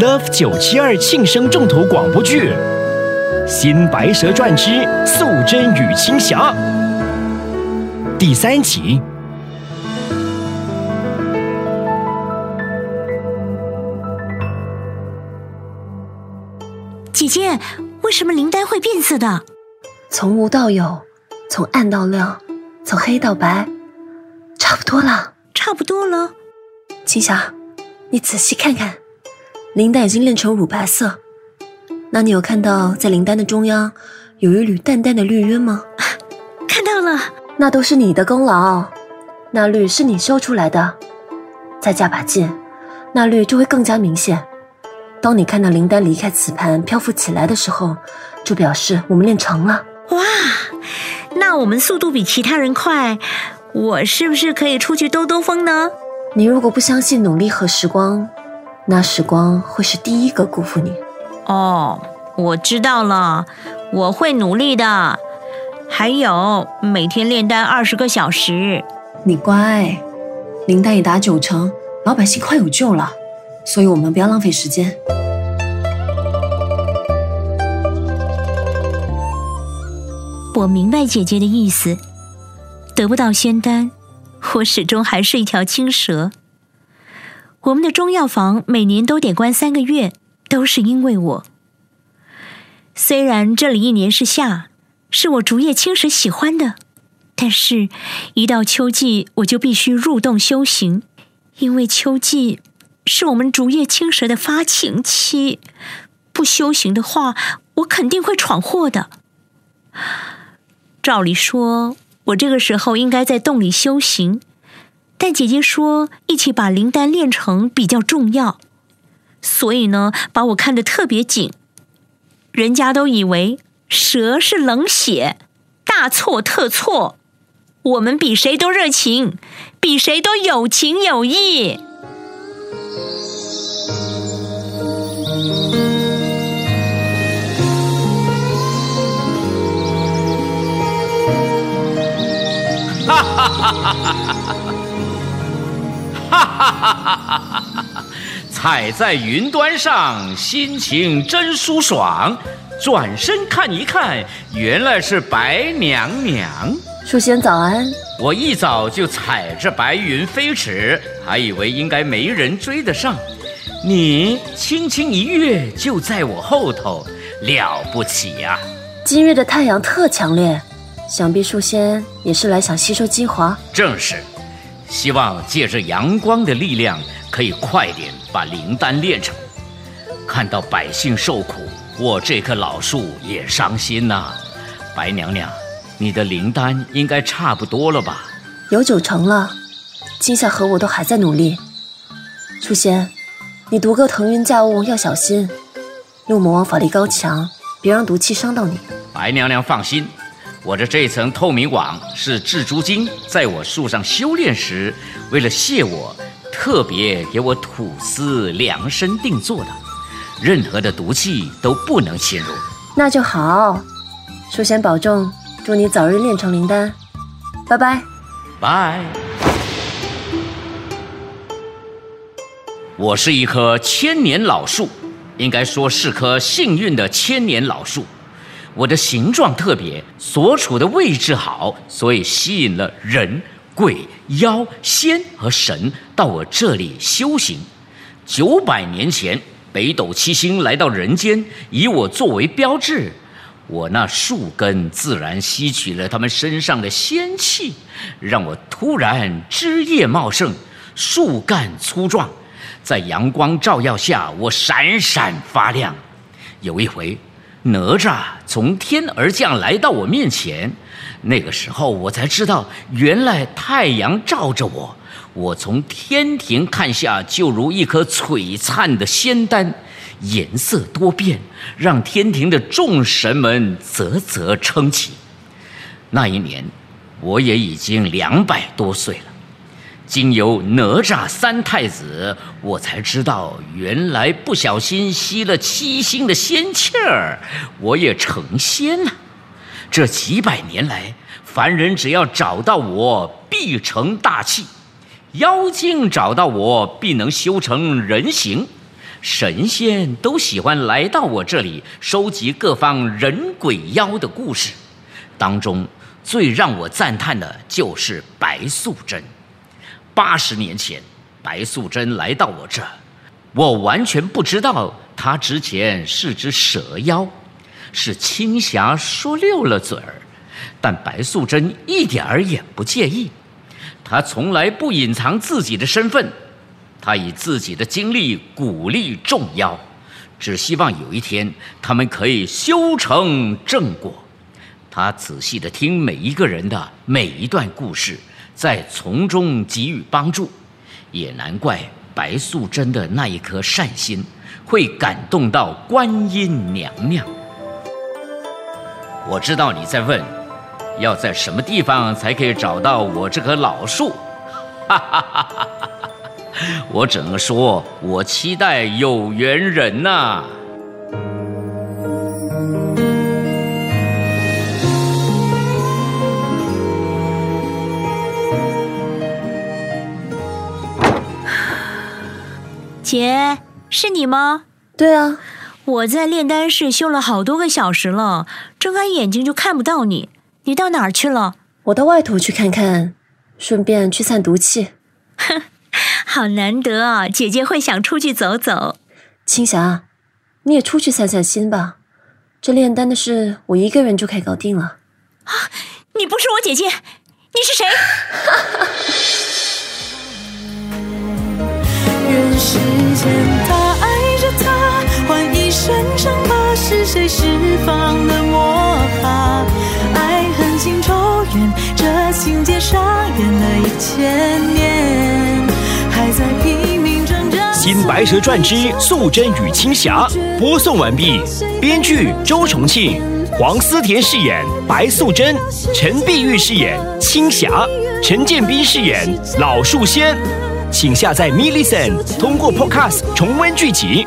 Love 九七二庆生重头广播剧《新白蛇传之素贞与青霞》第三集。姐姐，为什么灵丹会变色的？从无到有，从暗到亮，从黑到白，差不多了。差不多了。青霞，你仔细看看，灵丹已经炼成乳白色。那你有看到在灵丹的中央有一缕淡淡的绿晕吗？看到了。那都是你的功劳，那绿是你修出来的。再加把劲，那绿就会更加明显。当你看到灵丹离开瓷盘漂浮起来的时候，就表示我们练成了。哇，那我们速度比其他人快，我是不是可以出去兜兜风呢？你如果不相信努力和时光，那时光会是第一个辜负你。哦，我知道了，我会努力的。还有，每天炼丹二十个小时。你乖，灵丹已达九成，老百姓快有救了。所以我们不要浪费时间。我明白姐姐的意思，得不到仙丹，我始终还是一条青蛇。我们的中药房每年都得关三个月，都是因为我。虽然这里一年是夏，是我竹叶青蛇喜欢的，但是，一到秋季我就必须入洞修行，因为秋季。是我们竹叶青蛇的发情期，不修行的话，我肯定会闯祸的。照理说，我这个时候应该在洞里修行，但姐姐说一起把灵丹炼成比较重要，所以呢，把我看得特别紧。人家都以为蛇是冷血，大错特错。我们比谁都热情，比谁都有情有义。哈哈哈哈哈哈！哈哈哈哈！踩在云端上，心情真舒爽。转身看一看，原来是白娘娘。树仙早安！我一早就踩着白云飞驰，还以为应该没人追得上。你轻轻一跃，就在我后头，了不起呀！今日的太阳特强烈。想必树仙也是来想吸收精华，正是，希望借着阳光的力量，可以快点把灵丹炼成。看到百姓受苦，我这棵老树也伤心呐。白娘娘，你的灵丹应该差不多了吧？有九成了，今夏和我都还在努力。楚仙，你独个腾云驾雾要小心，陆魔王法力高强，别让毒气伤到你。白娘娘放心。我的这层透明网是蜘蛛精在我树上修炼时，为了谢我，特别给我吐丝量身定做的，任何的毒气都不能侵入。那就好，树仙保重，祝你早日炼成灵丹，拜拜。拜。我是一棵千年老树，应该说是棵幸运的千年老树。我的形状特别，所处的位置好，所以吸引了人、鬼、妖、仙和神到我这里修行。九百年前，北斗七星来到人间，以我作为标志，我那树根自然吸取了他们身上的仙气，让我突然枝叶茂盛，树干粗壮，在阳光照耀下，我闪闪发亮。有一回。哪吒从天而降，来到我面前。那个时候，我才知道，原来太阳照着我，我从天庭看下，就如一颗璀璨的仙丹，颜色多变，让天庭的众神们啧啧称奇。那一年，我也已经两百多岁了。经由哪吒三太子，我才知道原来不小心吸了七星的仙气儿，我也成仙了。这几百年来，凡人只要找到我，必成大器；妖精找到我，必能修成人形；神仙都喜欢来到我这里收集各方人鬼妖的故事，当中最让我赞叹的就是白素贞。八十年前，白素贞来到我这，我完全不知道她之前是只蛇妖，是青霞说溜了嘴儿，但白素贞一点儿也不介意，她从来不隐藏自己的身份。他以自己的经历鼓励众妖，只希望有一天他们可以修成正果。他仔细地听每一个人的每一段故事，在从中给予帮助。也难怪白素贞的那一颗善心会感动到观音娘娘。我知道你在问，要在什么地方才可以找到我这棵老树？哈哈哈哈哈！我只能说，我期待有缘人呐。姐，是你吗？对啊，我在炼丹室修了好多个小时了，睁开眼睛就看不到你。你到哪儿去了？我到外头去看看，顺便去散毒气。哼。好难得啊！姐姐会想出去走走。青霞，你也出去散散心吧。这炼丹的事，我一个人就可以搞定了。啊！你不是我姐姐，你是谁？千年，还在拼命挣扎。《新白蛇传之素贞与青霞》播送完毕，编剧周重庆，黄思甜饰演白素贞，陈碧玉饰演青霞，陈建斌饰演老树仙。请下载 m i l l i c e n 通过 Podcast 重温剧集。